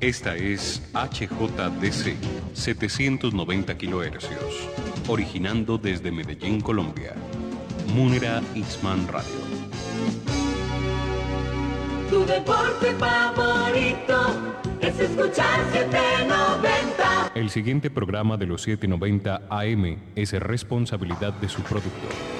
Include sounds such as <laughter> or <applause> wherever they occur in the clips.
Esta es HJDC 790 kHz, originando desde Medellín, Colombia. Munera Isman Radio. Tu deporte favorito es escuchar 790. El siguiente programa de los 790 AM es responsabilidad de su productor.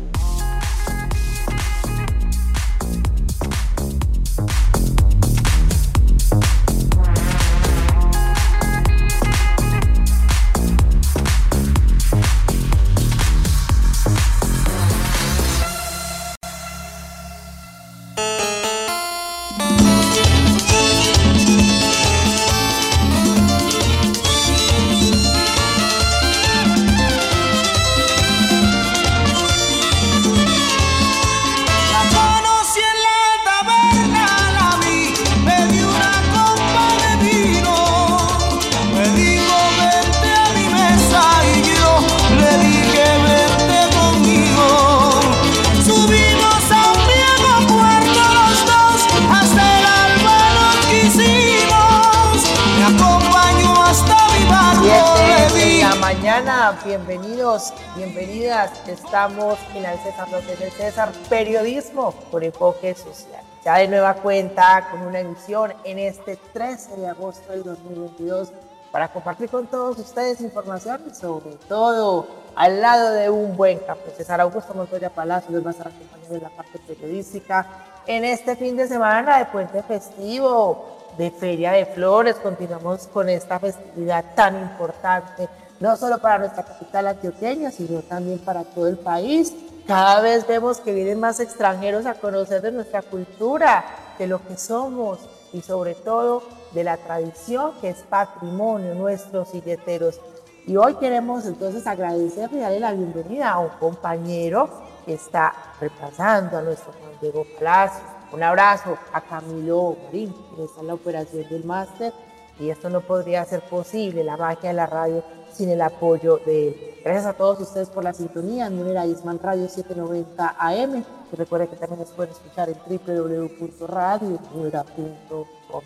César del César, periodismo por enfoque social. Ya de nueva cuenta con una emisión en este 13 de agosto del 2022 para compartir con todos ustedes información sobre todo al lado de un buen café. César Augusto Montoya Palacio les va a estar acompañando en la parte periodística en este fin de semana de puente festivo, de Feria de Flores. Continuamos con esta festividad tan importante no solo para nuestra capital antioqueña, sino también para todo el país. Cada vez vemos que vienen más extranjeros a conocer de nuestra cultura, de lo que somos y sobre todo de la tradición que es patrimonio nuestros silleteros. Y hoy queremos entonces agradecerle y darle la bienvenida a un compañero que está repasando a nuestro Juan Diego Palacio. Un abrazo a Camilo Marín, que está en la operación del máster. Y esto no podría ser posible, la magia de la radio sin el apoyo de él. Gracias a todos ustedes por la sintonía. Número Isman Radio 790 AM. Que recuerden que también nos pueden escuchar en www.radio.com.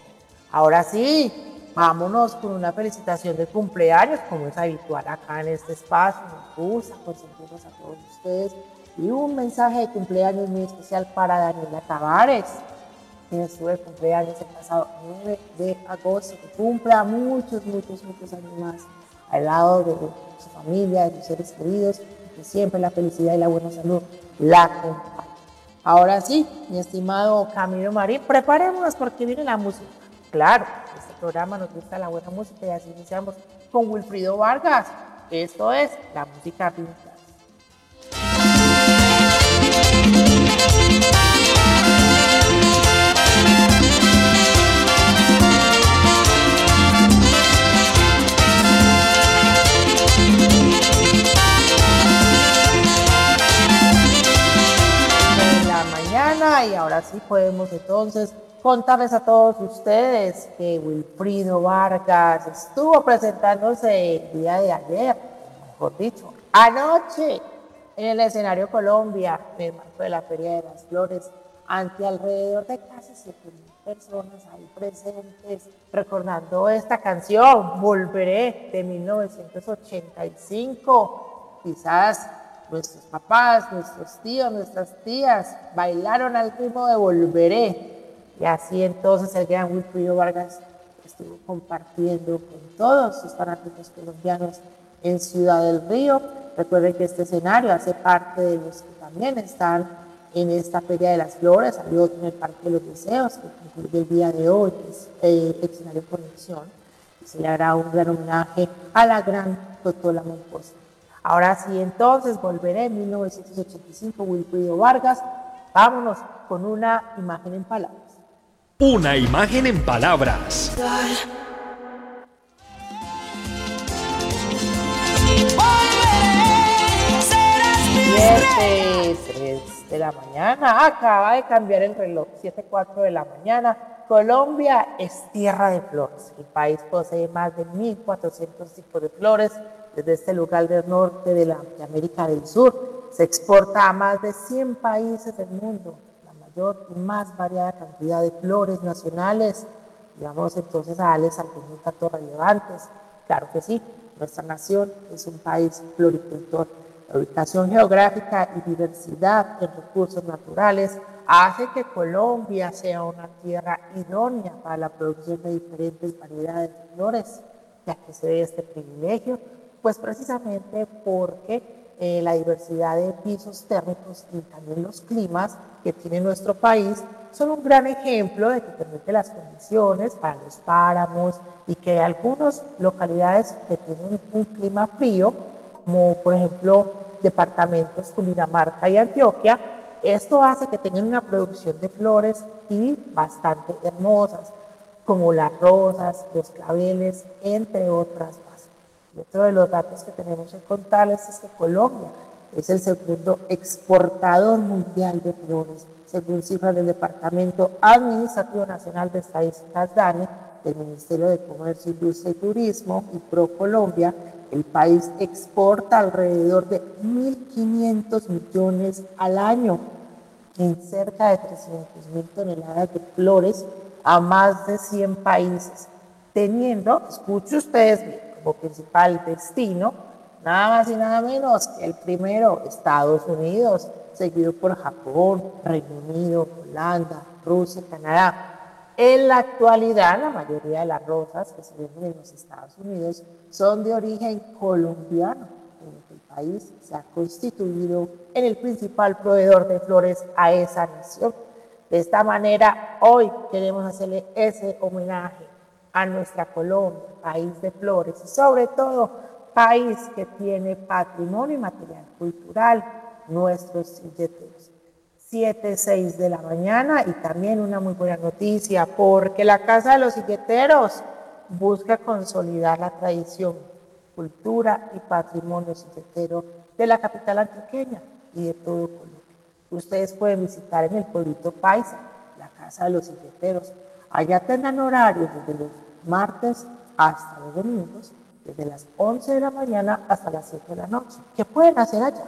Ahora sí, vámonos con una felicitación de cumpleaños, como es habitual acá en este espacio. Nos gusta consentirnos a todos ustedes. Y un mensaje de cumpleaños muy especial para Daniela Tavares, quien estuvo de cumpleaños el pasado 9 de agosto, que cumpla muchos, muchos, muchos años más al lado de su familia, de sus seres queridos, que siempre la felicidad y la buena salud la acompañan. Ahora sí, mi estimado Camilo Marín, preparémonos porque viene la música. Claro, este programa nos gusta la buena música y así iniciamos con Wilfrido Vargas. Esto es la música vintage. Y ahora sí podemos entonces contarles a todos ustedes que Wilfrido Vargas estuvo presentándose el día de ayer, mejor dicho, anoche en el escenario Colombia, en marco de la Feria de las Flores, ante alrededor de casi 7.000 personas ahí presentes, recordando esta canción, Volveré, de 1985, quizás nuestros papás, nuestros tíos, nuestras tías bailaron al ritmo de Volveré. Y así entonces el gran Wilfrido Vargas estuvo compartiendo con todos sus fanáticos colombianos en Ciudad del Río. Recuerden que este escenario hace parte de los que también están en esta Feria de las Flores, hay otro en el Parque de los Deseos, que concluye el día de hoy, que es el escenario Conexión. Se le hará un gran homenaje a la gran Totola Moncosa. Ahora sí, entonces volveré en 1985, Wilfrido Vargas. Vámonos con una imagen en palabras. Una imagen en palabras. Siete, tres de la mañana. Acaba de cambiar el reloj. 7, 4 de la mañana. Colombia es tierra de flores. El país posee más de 1.400 tipos de flores. Desde este lugar del norte de, la, América del Sur se exporta a más de 100 países del mundo. La mayor y más variada cantidad de flores nacionales. Y vamos entonces a darles algunos datos relevantes. Claro que sí, nuestra nación es un país floricultor la ubicación geográfica y diversidad de recursos naturales hace que Colombia sea una tierra idónea para la producción de diferentes variedades de flores. ¿Ya que se ve este privilegio? Pues precisamente porque eh, la diversidad de pisos térmicos y también los climas que tiene nuestro país son un gran ejemplo de que permite las condiciones para los páramos y que algunas localidades que tienen un clima frío como por ejemplo departamentos Cundinamarca y Antioquia, esto hace que tengan una producción de flores y bastante hermosas, como las rosas, los claveles, entre otras otro de los datos que tenemos que contarles es que Colombia es el segundo exportador mundial de flores, según cifras del Departamento Administrativo Nacional de Estadísticas DANE, del Ministerio de Comercio, Industria y Turismo y Pro Colombia, el país exporta alrededor de 1.500 millones al año en cerca de 300 mil toneladas de flores a más de 100 países, teniendo, escuche ustedes principal destino, nada más y nada menos que el primero, Estados Unidos, seguido por Japón, Reino Unido, Holanda, Rusia, Canadá. En la actualidad, la mayoría de las rosas que se venden en los Estados Unidos son de origen colombiano, el país se ha constituido en el principal proveedor de flores a esa nación. De esta manera, hoy queremos hacerle ese homenaje a nuestra Colombia, país de flores y sobre todo país que tiene patrimonio y material cultural, nuestros silleteros. 7, 6 de la mañana y también una muy buena noticia porque la Casa de los Silleteros busca consolidar la tradición, cultura y patrimonio silletero de la capital antioqueña y de todo Colombia. Ustedes pueden visitar en el pueblito Paisa, la Casa de los Silleteros. Allá tendrán horarios desde los martes hasta los domingos, desde las 11 de la mañana hasta las 7 de la noche. ¿Qué pueden hacer allá?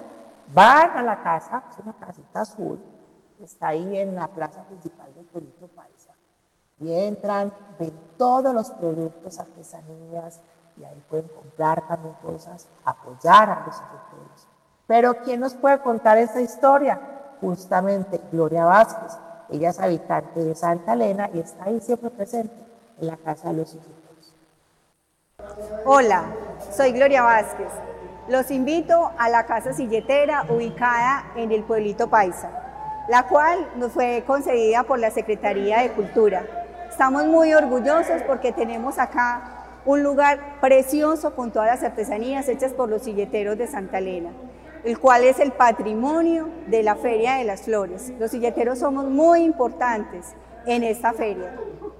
Van a la casa, es una casita azul, está ahí en la plaza principal del Pueblito Paisa. Y entran, ven todos los productos, artesanías, y ahí pueden comprar también cosas, apoyar a los agricultores. Pero ¿quién nos puede contar esa historia? Justamente Gloria Vázquez. Ella es habitante de Santa Elena y está ahí siempre presente en la Casa de los Agricultores. Hola, soy Gloria Vázquez los invito a la Casa Silletera ubicada en el pueblito Paisa, la cual nos fue concedida por la Secretaría de Cultura. Estamos muy orgullosos porque tenemos acá un lugar precioso con todas las artesanías hechas por los silleteros de Santa Elena, el cual es el patrimonio de la Feria de las Flores. Los silleteros somos muy importantes en esta feria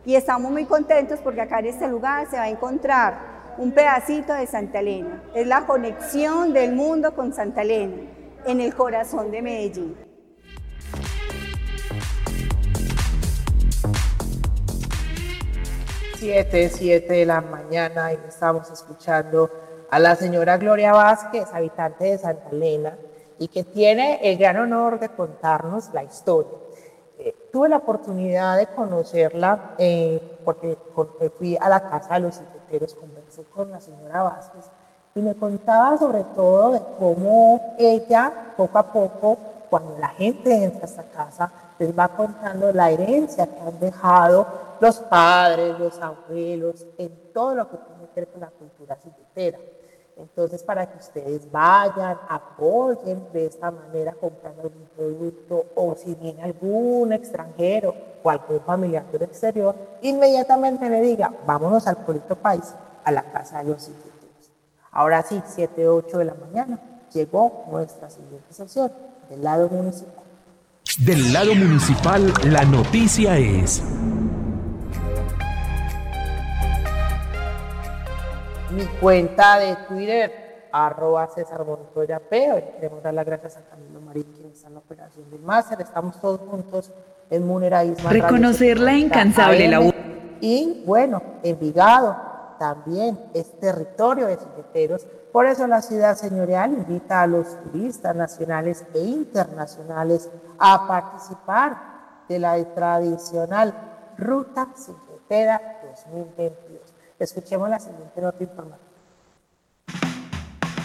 y estamos muy contentos porque acá en este lugar se va a encontrar un pedacito de Santa Elena. Es la conexión del mundo con Santa Elena, en el corazón de Medellín. Siete, siete de la mañana y estamos escuchando a la señora Gloria Vázquez, habitante de Santa Elena, y que tiene el gran honor de contarnos la historia. Eh, tuve la oportunidad de conocerla eh, porque fui a la casa de los conversé con la señora Vázquez y me contaba sobre todo de cómo ella, poco a poco, cuando la gente entra a esta casa, les va contando la herencia que han dejado los padres, los abuelos, en todo lo que tiene que ver con la cultura silletera. Entonces, para que ustedes vayan, apoyen de esta manera comprando algún producto o si viene algún extranjero o algún familiar del exterior, inmediatamente le diga, vámonos al pueblito país, a la casa de los institutos. Ahora sí, 7, 8 de la mañana, llegó nuestra siguiente sesión del lado municipal. Del lado municipal, la noticia es... mi cuenta de Twitter, arroba César Montoya P. Queremos dar las gracias a Camilo Marín, quien está en la operación del máster. Estamos todos juntos en Munera Isma. Reconocer la incansable labor. Y bueno, Envigado también es territorio de silleteros. Por eso la ciudad señorial invita a los turistas nacionales e internacionales a participar de la tradicional Ruta Silletera 2022. Escuchemos la siguiente nota informativa.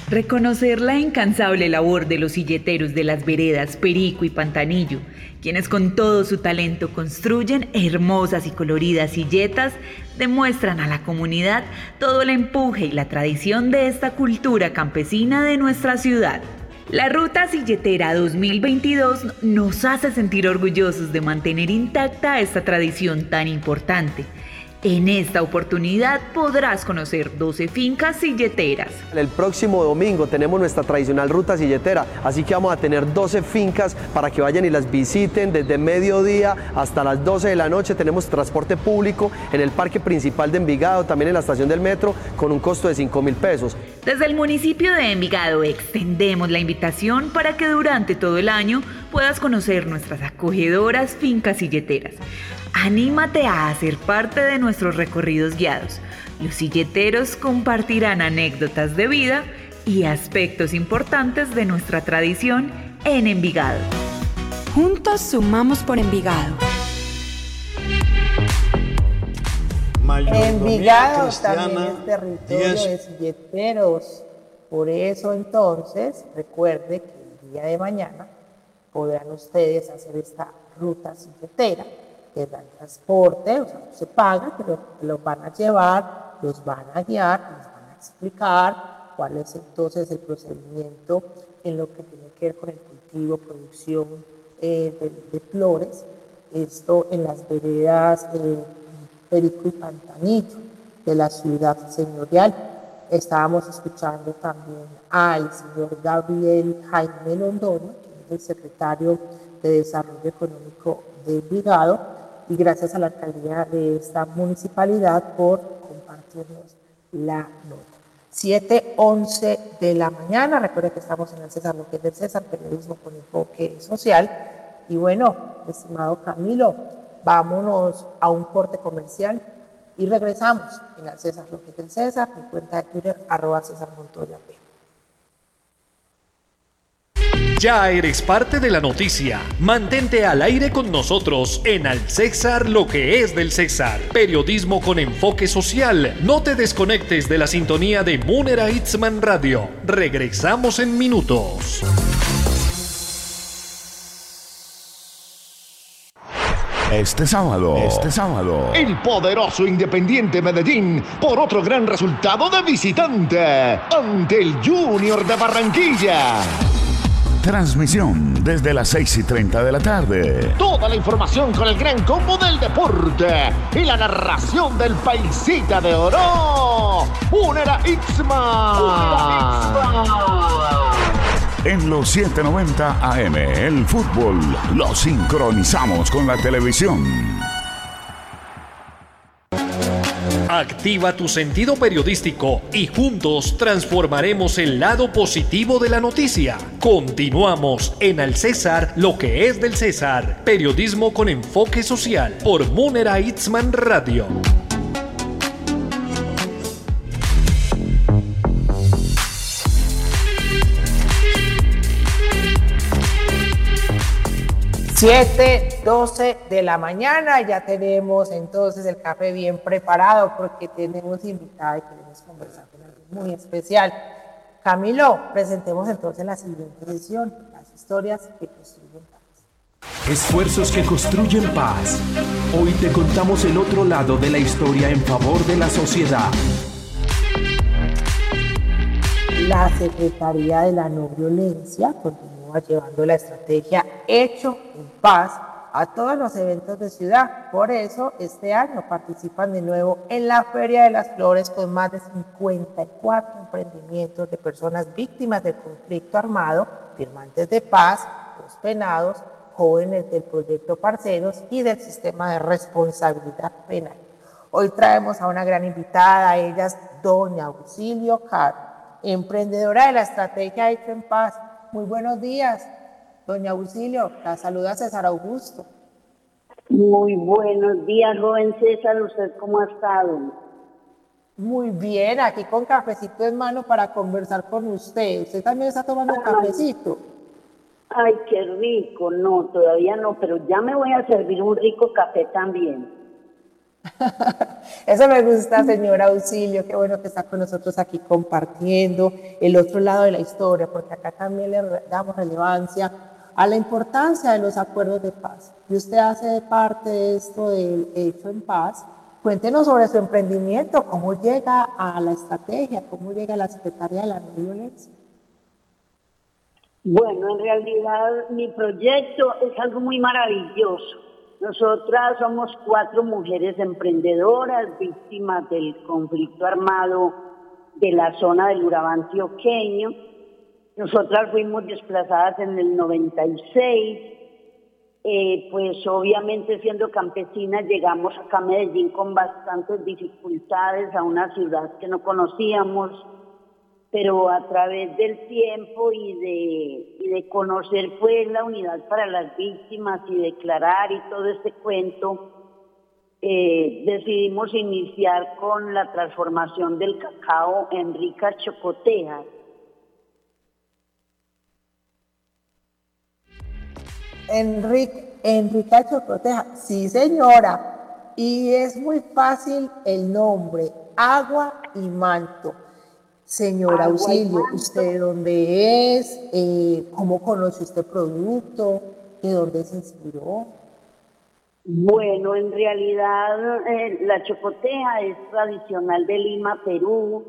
Reconocer la incansable labor de los silleteros de las veredas Perico y Pantanillo, quienes con todo su talento construyen hermosas y coloridas silletas, demuestran a la comunidad todo el empuje y la tradición de esta cultura campesina de nuestra ciudad. La Ruta Silletera 2022 nos hace sentir orgullosos de mantener intacta esta tradición tan importante en esta oportunidad podrás conocer 12 fincas silleteras. El próximo domingo tenemos nuestra tradicional ruta silletera, así que vamos a tener 12 fincas para que vayan y las visiten desde mediodía hasta las 12 de la noche. Tenemos transporte público en el parque principal de Envigado, también en la estación del metro, con un costo de 5 mil pesos. Desde el municipio de Envigado extendemos la invitación para que durante todo el año puedas conocer nuestras acogedoras fincas silleteras. Anímate a hacer parte de nuestros recorridos guiados. Los silleteros compartirán anécdotas de vida y aspectos importantes de nuestra tradición en Envigado. Juntos sumamos por Envigado. Envigado también es territorio de silleteros. Por eso entonces, recuerde que el día de mañana podrán ustedes hacer esta ruta silletera que dan transporte, o sea, no se paga, pero los van a llevar, los van a guiar, les van a explicar cuál es entonces el procedimiento en lo que tiene que ver con el cultivo, producción eh, de, flores, esto en las veredas eh, Perico y Pantanito de la ciudad señorial. Estábamos escuchando también al señor Gabriel Jaime Londoño, que es el secretario de Desarrollo Económico de Vigado, y gracias a la alcaldía de esta municipalidad por compartirnos la nota. 7.11 de la mañana, recuerda que estamos en el César, lo que es del César, periodismo con enfoque social. Y bueno, estimado Camilo, vámonos a un corte comercial y regresamos en el César, lo que es del César, mi cuenta de Twitter, arroba César Montoya Ya eres parte de la noticia. Mantente al aire con nosotros en Al César lo que es del César. Periodismo con enfoque social. No te desconectes de la sintonía de Munera Itzman Radio. Regresamos en minutos. Este sábado, este sábado, el poderoso Independiente Medellín por otro gran resultado de visitante ante el Junior de Barranquilla. Transmisión desde las 6 y 30 de la tarde. Toda la información con el gran combo del deporte y la narración del paisita de oro. Unera Ixma. En los 790 AM, el fútbol lo sincronizamos con la televisión. Activa tu sentido periodístico y juntos transformaremos el lado positivo de la noticia. Continuamos en Al César, lo que es del César. Periodismo con enfoque social por Munera Itzman Radio. 7, 12 de la mañana. Ya tenemos entonces el café bien preparado porque tenemos invitada y queremos conversar con alguien muy especial. Camilo, presentemos entonces la siguiente edición, las historias que construyen paz. Esfuerzos que construyen paz. Hoy te contamos el otro lado de la historia en favor de la sociedad. La Secretaría de la No Violencia llevando la estrategia Hecho en Paz a todos los eventos de ciudad. Por eso, este año participan de nuevo en la Feria de las Flores con más de 54 emprendimientos de personas víctimas del conflicto armado, firmantes de paz, los penados, jóvenes del proyecto Parceros y del sistema de responsabilidad penal. Hoy traemos a una gran invitada, ella es doña Auxilio Car, emprendedora de la estrategia Hecho en Paz. Muy buenos días, doña Auxilio. La saluda César Augusto. Muy buenos días, joven César. ¿Usted cómo ha estado? Muy bien, aquí con cafecito en mano para conversar con usted. ¿Usted también está tomando cafecito? Ay, qué rico. No, todavía no, pero ya me voy a servir un rico café también. <laughs> Eso me gusta, señora Auxilio. Qué bueno que está con nosotros aquí compartiendo el otro lado de la historia, porque acá también le damos relevancia a la importancia de los acuerdos de paz. Y usted hace parte de esto del hecho en paz. Cuéntenos sobre su emprendimiento, cómo llega a la estrategia, cómo llega a la Secretaría de la No Violencia. Bueno, en realidad mi proyecto es algo muy maravilloso. Nosotras somos cuatro mujeres emprendedoras víctimas del conflicto armado de la zona del Urabá antioqueño. Nosotras fuimos desplazadas en el 96. Eh, pues obviamente siendo campesinas llegamos acá a Medellín con bastantes dificultades a una ciudad que no conocíamos pero a través del tiempo y de, de conocer pues la unidad para las víctimas y declarar y todo este cuento, eh, decidimos iniciar con la transformación del cacao en ricas chocotejas. Enrique, Enrica Chocoteja, sí señora, y es muy fácil el nombre, agua y manto. Señora Auxilio, ¿usted de dónde es? Eh, ¿Cómo conoce este producto? ¿De dónde se inspiró? Bueno, en realidad eh, la chocotea es tradicional de Lima, Perú.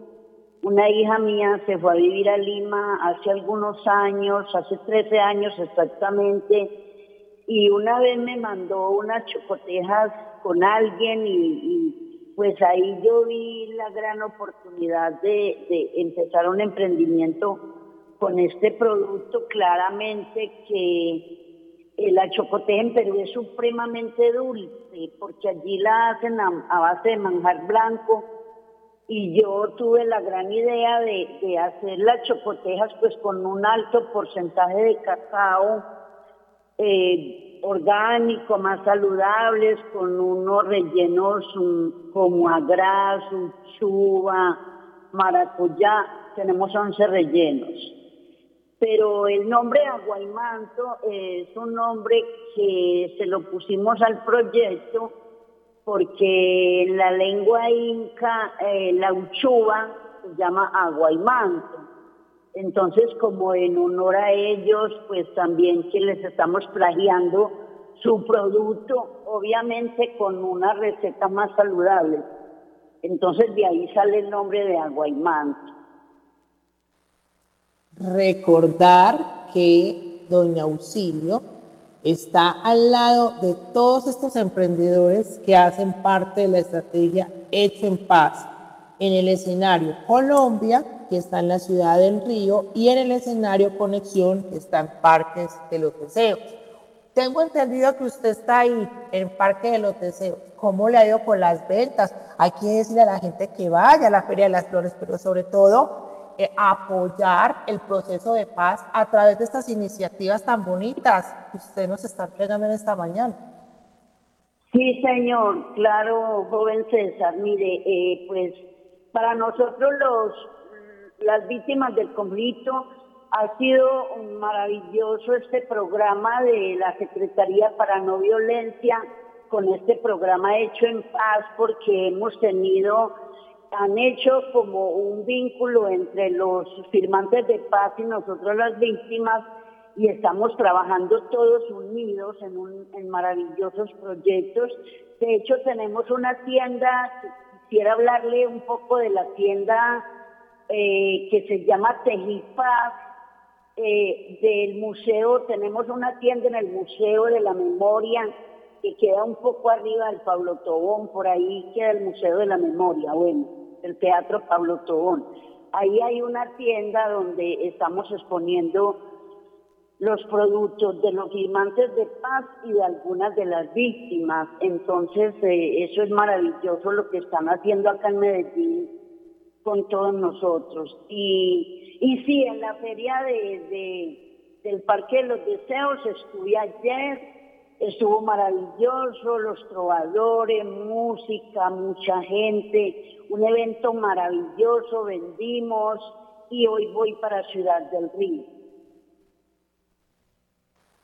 Una hija mía se fue a vivir a Lima hace algunos años, hace 13 años exactamente, y una vez me mandó unas chocotejas con alguien y pues ahí yo vi la gran oportunidad de, empezar un emprendimiento con este producto, claramente que eh, la chocoteja en Perú es supremamente dulce, porque allí la hacen a, base de manjar blanco, y yo tuve la gran idea de, hacer las chocotejas pues con un alto porcentaje de cacao, eh, orgánico, más saludables, con unos rellenos como agras, chuva, maracuyá. Tenemos 11 rellenos. Pero el nombre Aguaymanto es un nombre que se lo pusimos al proyecto porque en la lengua inca eh, la uchuva se llama Aguaymanto. Entonces, como en honor a ellos, pues también que les estamos plagiando su producto, obviamente con una receta más saludable. Entonces, de ahí sale el nombre de Aguaymanto. Recordar que Doña Auxilio está al lado de todos estos emprendedores que hacen parte de la estrategia Hecho en Paz en el escenario Colombia que está en la ciudad del Río, y en el escenario Conexión, que está en Parques de los Deseos. Tengo entendido que usted está ahí, en Parque de los Deseos. ¿Cómo le ha ido con las ventas? Hay que decirle a la gente que vaya a la Feria de las Flores, pero sobre todo eh, apoyar el proceso de paz a través de estas iniciativas tan bonitas que usted nos está entregando en esta mañana. Sí, señor, claro, joven César. Mire, eh, pues para nosotros los las víctimas del conflicto. Ha sido maravilloso este programa de la Secretaría para No Violencia, con este programa hecho en paz, porque hemos tenido, han hecho como un vínculo entre los firmantes de paz y nosotros las víctimas, y estamos trabajando todos unidos en, un, en maravillosos proyectos. De hecho, tenemos una tienda, quisiera hablarle un poco de la tienda eh, que se llama Tejipaz, eh, del museo, tenemos una tienda en el Museo de la Memoria que queda un poco arriba del Pablo Tobón, por ahí queda el Museo de la Memoria, bueno, el Teatro Pablo Tobón. Ahí hay una tienda donde estamos exponiendo los productos de los firmantes de paz y de algunas de las víctimas. Entonces, eh, eso es maravilloso lo que están haciendo acá en Medellín con todos nosotros. Y, y sí, en la feria de, del Parque de los Deseos estuve ayer, estuvo maravilloso, los trovadores, música, mucha gente, un evento maravilloso, vendimos y hoy voy para Ciudad del Río.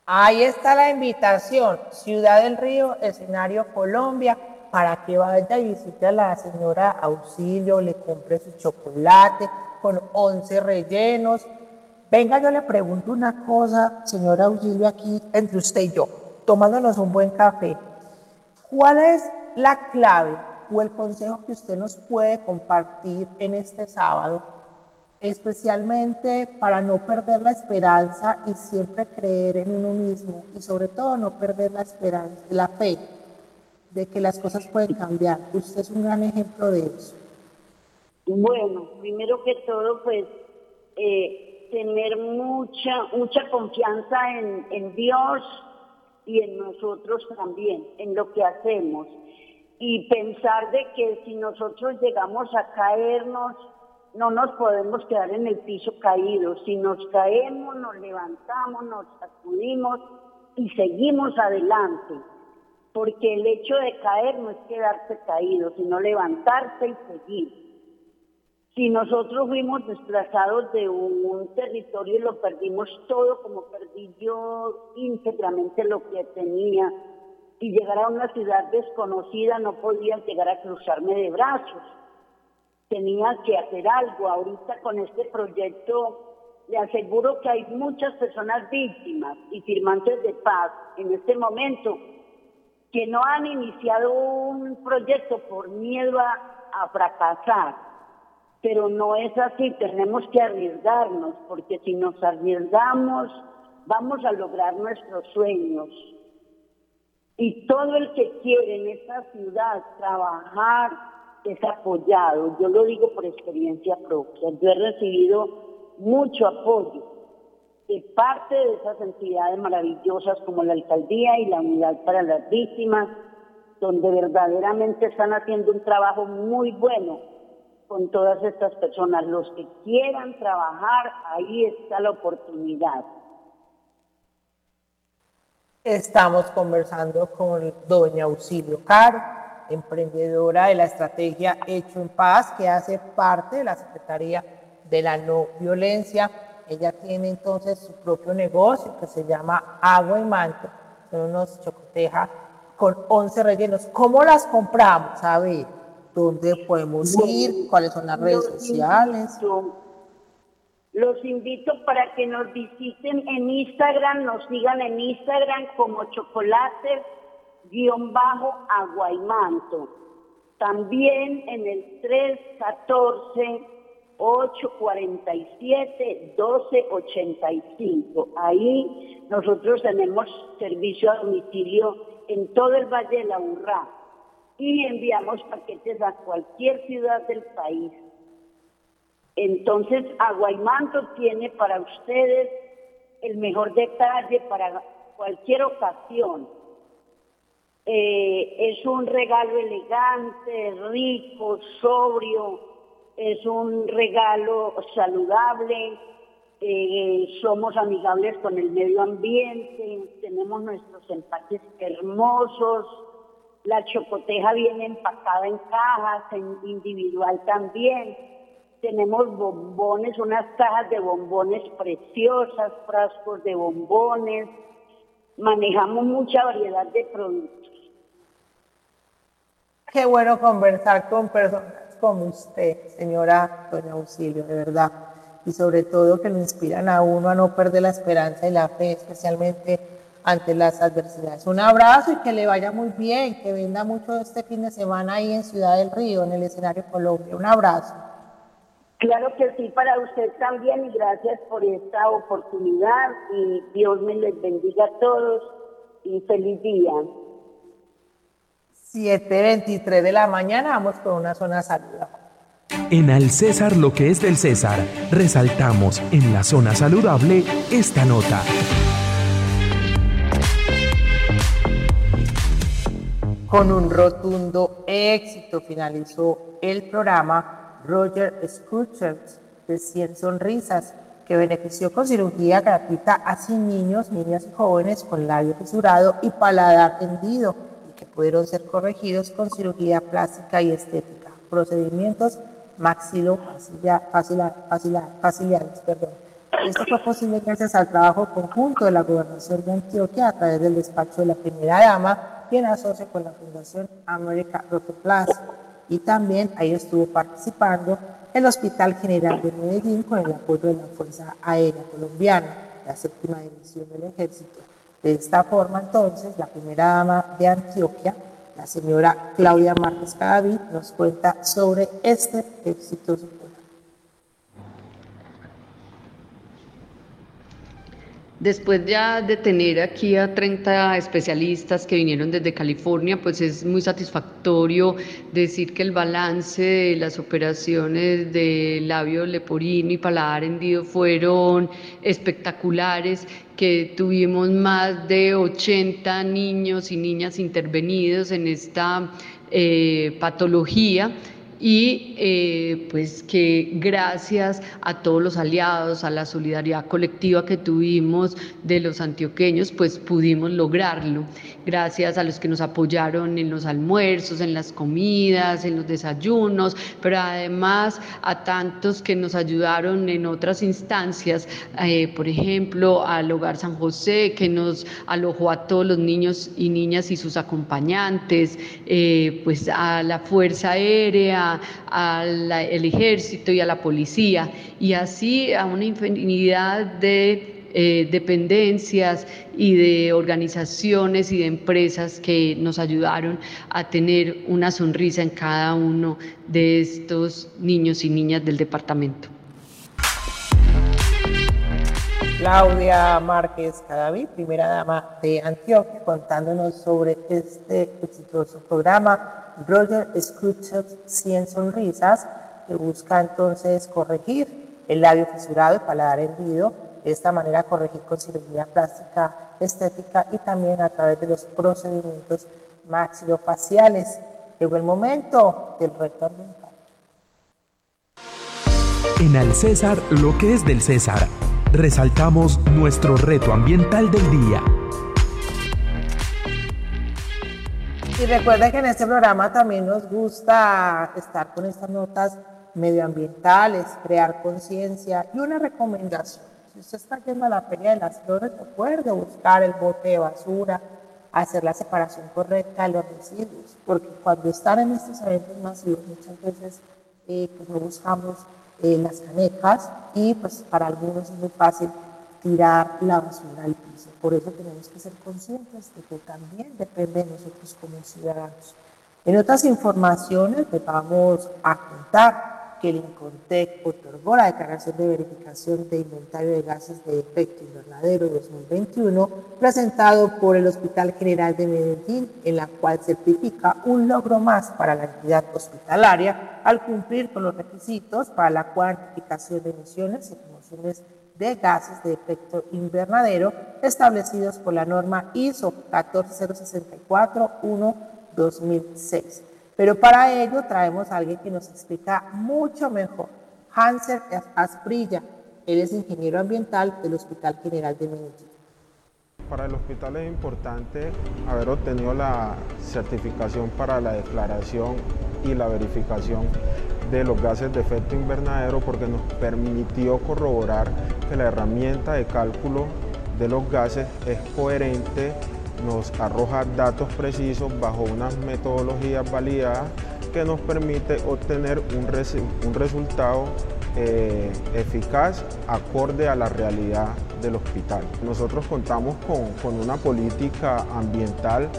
Ahí está la invitación, Ciudad del Río, escenario Colombia, para que vaya y visite a la señora Auxilio, le compre su chocolate con 11 rellenos. Venga, yo le pregunto una cosa, señora Auxilio, aquí entre usted y yo, tomándonos un buen café. ¿Cuál es la clave o el consejo que usted nos puede compartir en este sábado especialmente para no perder la esperanza y siempre creer en uno mismo y sobre todo no perder la esperanza, la fe de que las cosas pueden cambiar. Usted es un gran ejemplo de eso. Bueno, primero que todo, pues eh, tener mucha, mucha confianza en, en Dios y en nosotros también, en lo que hacemos. Y pensar de que si nosotros llegamos a caernos, no nos podemos quedar en el piso caídos. Si nos caemos, nos levantamos, nos sacudimos y seguimos adelante. Porque el hecho de caer no es quedarse caído, sino levantarse y seguir. Si nosotros fuimos desplazados de un territorio y lo perdimos todo, como perdí yo íntegramente lo que tenía, y llegar a una ciudad desconocida, no podía llegar a cruzarme de brazos tenía que hacer algo. Ahorita con este proyecto le aseguro que hay muchas personas víctimas y firmantes de paz en este momento que no han iniciado un proyecto por miedo a, a fracasar. Pero no es así, tenemos que arriesgarnos, porque si nos arriesgamos, vamos a lograr nuestros sueños. Y todo el que quiere en esta ciudad trabajar, es apoyado. Yo lo digo por experiencia propia. Yo he recibido mucho apoyo de parte de esas entidades maravillosas como la alcaldía y la unidad para las víctimas, donde verdaderamente están haciendo un trabajo muy bueno con todas estas personas. Los que quieran trabajar, ahí está la oportunidad. Estamos conversando con doña Auxilio Caro emprendedora de la estrategia Hecho en Paz, que hace parte de la Secretaría de la No Violencia. Ella tiene entonces su propio negocio que se llama Agua y Manto. Son unos chocotejas con 11 rellenos. ¿Cómo las compramos? A ver, ¿dónde podemos ir? ¿Cuáles son las redes sociales? Los invito para que nos visiten en Instagram, nos sigan en Instagram como Chocolates guion bajo Aguaymanto. También en el 314 847 1285. Ahí nosotros tenemos servicio a domicilio en todo el Valle de la Burrá y enviamos paquetes a cualquier ciudad del país. Entonces, Aguaymanto tiene para ustedes el mejor detalle para cualquier ocasión eh, es un regalo elegante, rico, sobrio, es un regalo saludable, eh, somos amigables con el medio ambiente, tenemos nuestros empaques hermosos, la chocoteja viene empacada en cajas, en individual también. Tenemos bombones, unas cajas de bombones preciosas, frascos de bombones. Manejamos mucha variedad de productos. Qué bueno conversar con personas como usted, señora Doña Auxilio, de verdad. Y sobre todo que lo inspiran a uno a no perder la esperanza y la fe, especialmente ante las adversidades. Un abrazo y que le vaya muy bien, que venda mucho este fin de semana ahí en Ciudad del Río, en el escenario Colombia. Un abrazo. Claro que sí, para usted también y gracias por esta oportunidad y Dios me les bendiga a todos y feliz día. 7.23 de la mañana, vamos con una zona saludable. En Al César lo que es del César, resaltamos en la zona saludable esta nota. Con un rotundo éxito finalizó el programa Roger Scrooge de 100 sonrisas, que benefició con cirugía gratuita a 100 niños, niñas y jóvenes con labio fisurado y paladar hendido y que pudieron ser corregidos con cirugía plástica y estética, procedimientos maxilo-faciales. Perdón. Esto fue posible gracias al trabajo conjunto de la Gobernación de Antioquia a través del despacho de la primera dama, quien asocia con la Fundación America Rotoplas. Y también ahí estuvo participando el Hospital General de Medellín con el apoyo de la Fuerza Aérea Colombiana, la séptima división del ejército. De esta forma, entonces, la primera dama de Antioquia, la señora Claudia Márquez Cadavid, nos cuenta sobre este exitoso Después ya de tener aquí a 30 especialistas que vinieron desde California, pues es muy satisfactorio decir que el balance de las operaciones de labio leporino y paladar hendido fueron espectaculares, que tuvimos más de 80 niños y niñas intervenidos en esta eh, patología y eh, pues que gracias a todos los aliados, a la solidaridad colectiva que tuvimos de los antioqueños, pues pudimos lograrlo. Gracias a los que nos apoyaron en los almuerzos, en las comidas, en los desayunos, pero además a tantos que nos ayudaron en otras instancias, eh, por ejemplo, al Hogar San José, que nos alojó a todos los niños y niñas y sus acompañantes, eh, pues a la Fuerza Aérea, al ejército y a la policía, y así a una infinidad de eh, dependencias y de organizaciones y de empresas que nos ayudaron a tener una sonrisa en cada uno de estos niños y niñas del departamento. Claudia Márquez Cadavid, primera dama de Antioquia, contándonos sobre este exitoso programa Roger escucha 100 sonrisas, que busca entonces corregir el labio fisurado y paladar hendido, de esta manera corregir con cirugía plástica estética y también a través de los procedimientos maxilofaciales. Llegó el momento del reto ambiental. En Al César, lo que es del César, resaltamos nuestro reto ambiental del día. Y recuerden que en este programa también nos gusta estar con estas notas medioambientales, crear conciencia y una recomendación. Si usted está yendo a la Feria de las Flores, recuerde buscar el bote de basura, hacer la separación correcta de los residuos, porque cuando están en estos eventos masivos muchas veces eh, pues no buscamos eh, las canecas y pues para algunos es muy fácil tirar la basura al piso. Por eso tenemos que ser conscientes de que también depende de nosotros como ciudadanos. En otras informaciones les vamos a contar que el INCONTEC otorgó la declaración de verificación de inventario de gases de efecto invernadero 2021 presentado por el Hospital General de Medellín, en la cual certifica un logro más para la entidad hospitalaria al cumplir con los requisitos para la cuantificación de emisiones y promociones de gases de efecto invernadero establecidos por la norma ISO 14064-1-2006. Pero para ello traemos a alguien que nos explica mucho mejor. Hanser Asprilla, él es ingeniero ambiental del Hospital General de Medellín. Para el hospital es importante haber obtenido la certificación para la declaración y la verificación de los gases de efecto invernadero porque nos permitió corroborar que la herramienta de cálculo de los gases es coherente, nos arroja datos precisos bajo unas metodologías validadas que nos permite obtener un, un resultado eh, eficaz acorde a la realidad del hospital. Nosotros contamos con, con una política ambiental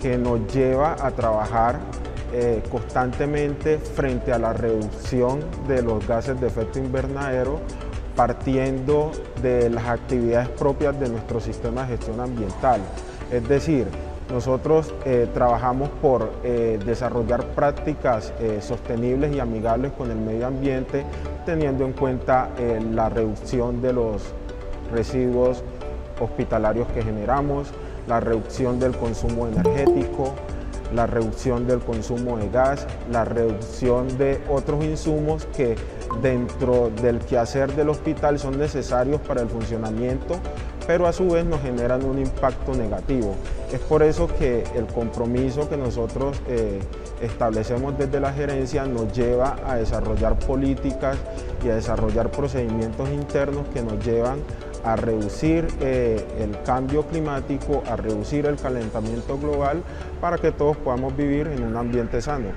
que nos lleva a trabajar eh, constantemente frente a la reducción de los gases de efecto invernadero, partiendo de las actividades propias de nuestro sistema de gestión ambiental. Es decir, nosotros eh, trabajamos por eh, desarrollar prácticas sostenibles y amigables con el medio ambiente, teniendo en cuenta la reducción de los residuos hospitalarios que generamos, la reducción del consumo energético, la reducción del consumo de gas, la reducción de otros insumos que dentro del quehacer del hospital son necesarios para el funcionamiento, pero a su vez nos generan un impacto negativo. Es por eso que el compromiso que nosotros eh, establecemos desde la gerencia nos lleva a desarrollar políticas y a desarrollar procedimientos internos que nos llevan reducir eh, el cambio climático, a reducir el calentamiento global para que todos podamos vivir en un ambiente sano.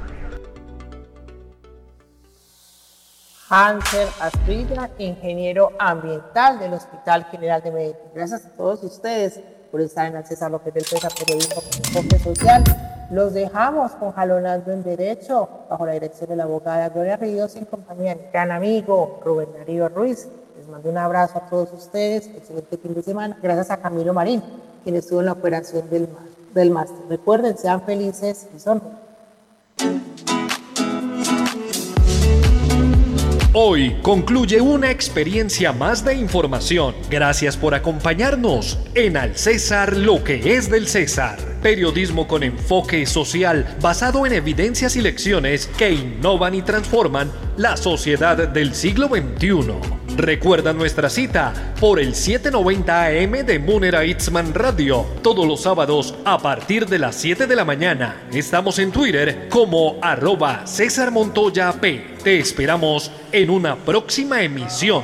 Hanser Asprilla, ingeniero ambiental del Hospital General de Medellín. Gracias a todos ustedes por estar en el César López del César Periodismo con Enfoque Social. Los dejamos con Jalonando en Derecho, bajo la dirección de la abogada Gloria Ríos, en compañía de mi gran amigo Rubén Darío Ruiz. Les mando un abrazo a todos ustedes, excelente fin de semana. Gracias a Camilo Marín, quien estuvo en la operación del, del máster. Recuerden, sean felices y son Hoy concluye una experiencia más de información. Gracias por acompañarnos en Al César lo que es del César. Periodismo con enfoque social basado en evidencias y lecciones que innovan y transforman la sociedad del siglo XXI. Recuerda nuestra cita por el 790 AM de Munera Itzman Radio, todos los sábados a partir de las 7 de la mañana. Estamos en Twitter como arroba César Montoya P. Te esperamos en una próxima emisión.